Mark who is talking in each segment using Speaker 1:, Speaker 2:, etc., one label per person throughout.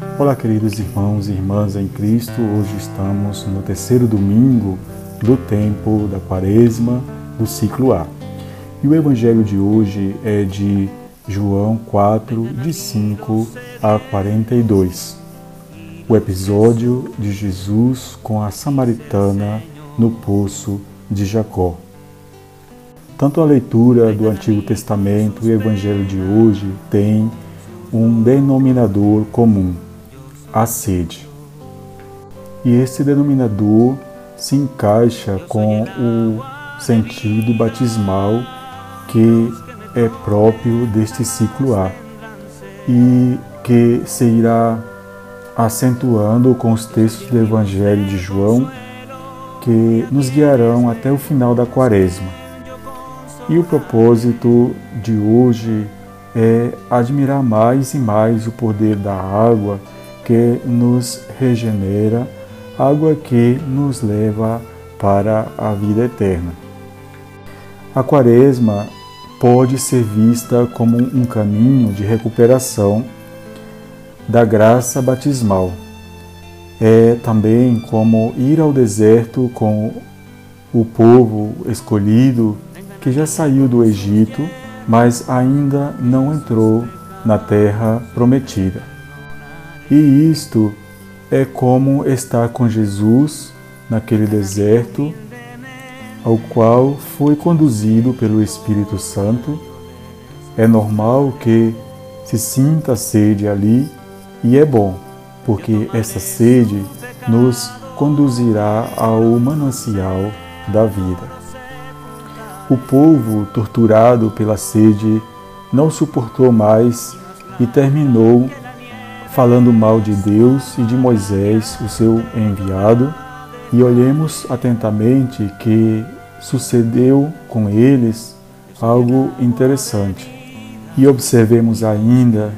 Speaker 1: Olá, queridos irmãos e irmãs em Cristo. Hoje estamos no terceiro domingo do tempo da Quaresma do ciclo A. E o evangelho de hoje é de João 4, de 5 a 42. O episódio de Jesus com a samaritana no poço de Jacó. Tanto a leitura do Antigo Testamento e o evangelho de hoje tem um denominador comum: a sede. E esse denominador se encaixa com o sentido batismal que é próprio deste ciclo A e que se irá acentuando com os textos do Evangelho de João que nos guiarão até o final da quaresma. E o propósito de hoje é admirar mais e mais o poder da água que nos regenera, água que nos leva para a vida eterna. A Quaresma pode ser vista como um caminho de recuperação da graça batismal. É também como ir ao deserto com o povo escolhido que já saiu do Egito, mas ainda não entrou na terra prometida. E isto é como estar com Jesus naquele deserto ao qual foi conduzido pelo Espírito Santo. É normal que se sinta sede ali e é bom, porque essa sede nos conduzirá ao manancial da vida. O povo, torturado pela sede, não suportou mais e terminou falando mal de Deus e de Moisés, o seu enviado, e olhemos atentamente que sucedeu com eles algo interessante. E observemos ainda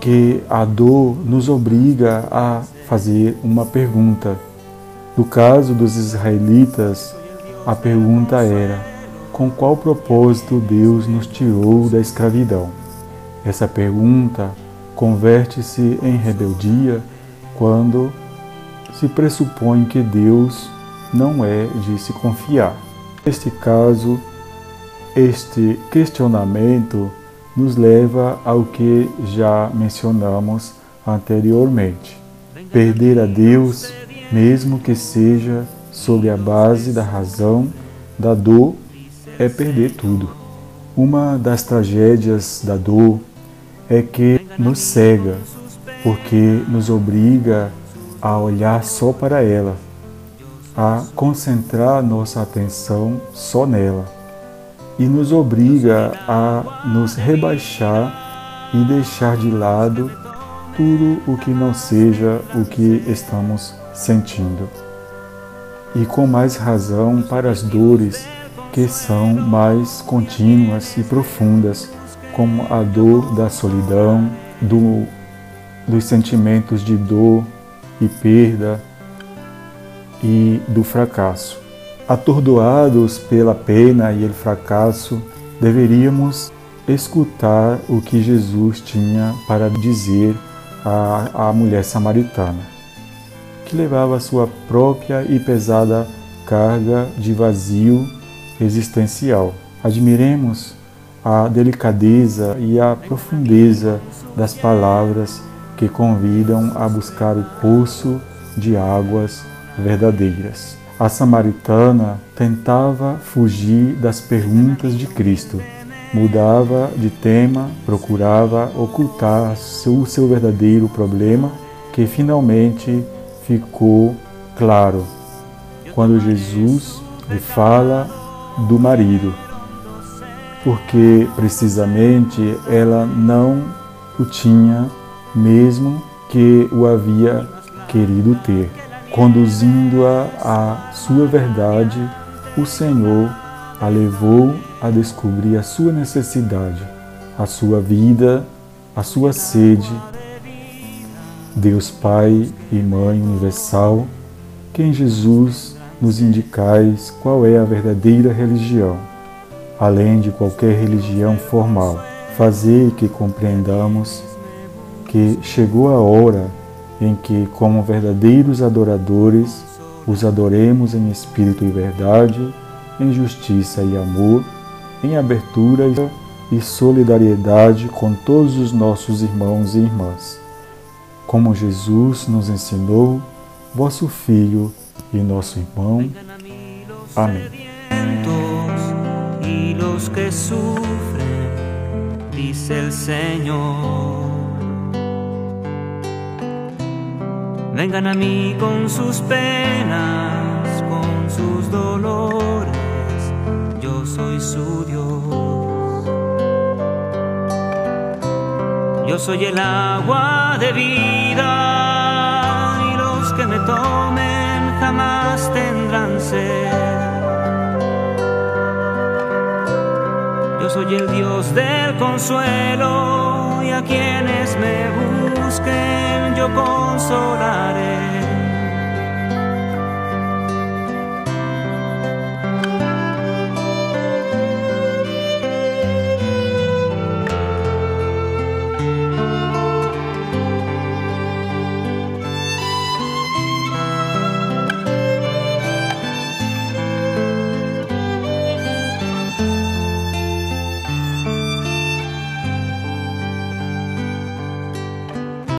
Speaker 1: que a dor nos obriga a fazer uma pergunta. No caso dos israelitas, a pergunta era: com qual propósito Deus nos tirou da escravidão? Essa pergunta converte-se em rebeldia quando se pressupõe que Deus não é de se confiar. Neste caso, este questionamento nos leva ao que já mencionamos anteriormente. Perder a Deus, mesmo que seja sobre a base da razão, da dor, é perder tudo. Uma das tragédias da dor é que nos cega, porque nos obriga a olhar só para ela, a concentrar nossa atenção só nela e nos obriga a nos rebaixar e deixar de lado tudo o que não seja o que estamos sentindo. E com mais razão para as dores que são mais contínuas e profundas como a dor da solidão, do, dos sentimentos de dor e perda e do fracasso. Atordoados pela pena e o fracasso, deveríamos escutar o que Jesus tinha para dizer à, à mulher samaritana, que levava sua própria e pesada carga de vazio existencial. Admiremos a delicadeza e a profundeza das palavras que convidam a buscar o poço de águas verdadeiras. A samaritana tentava fugir das perguntas de Cristo, mudava de tema, procurava ocultar o seu verdadeiro problema, que finalmente ficou claro quando Jesus lhe fala do marido porque precisamente ela não o tinha, mesmo que o havia querido ter. Conduzindo-a à sua verdade, o Senhor a levou a descobrir a sua necessidade, a sua vida, a sua sede. Deus Pai e Mãe Universal, que em Jesus nos indicais qual é a verdadeira religião além de qualquer religião formal. Fazer que compreendamos que chegou a hora em que, como verdadeiros adoradores, os adoremos em espírito e verdade, em justiça e amor, em abertura e solidariedade com todos os nossos irmãos e irmãs. Como Jesus nos ensinou, vosso Filho e nosso irmão. Amém.
Speaker 2: Y los que sufren, dice el Señor. Vengan a mí con sus penas, con sus dolores, yo soy su Dios. Yo soy el agua de vida y los que me tomen jamás tendrán sed. Yo soy el Dios del consuelo y a quienes me busquen yo consolaré.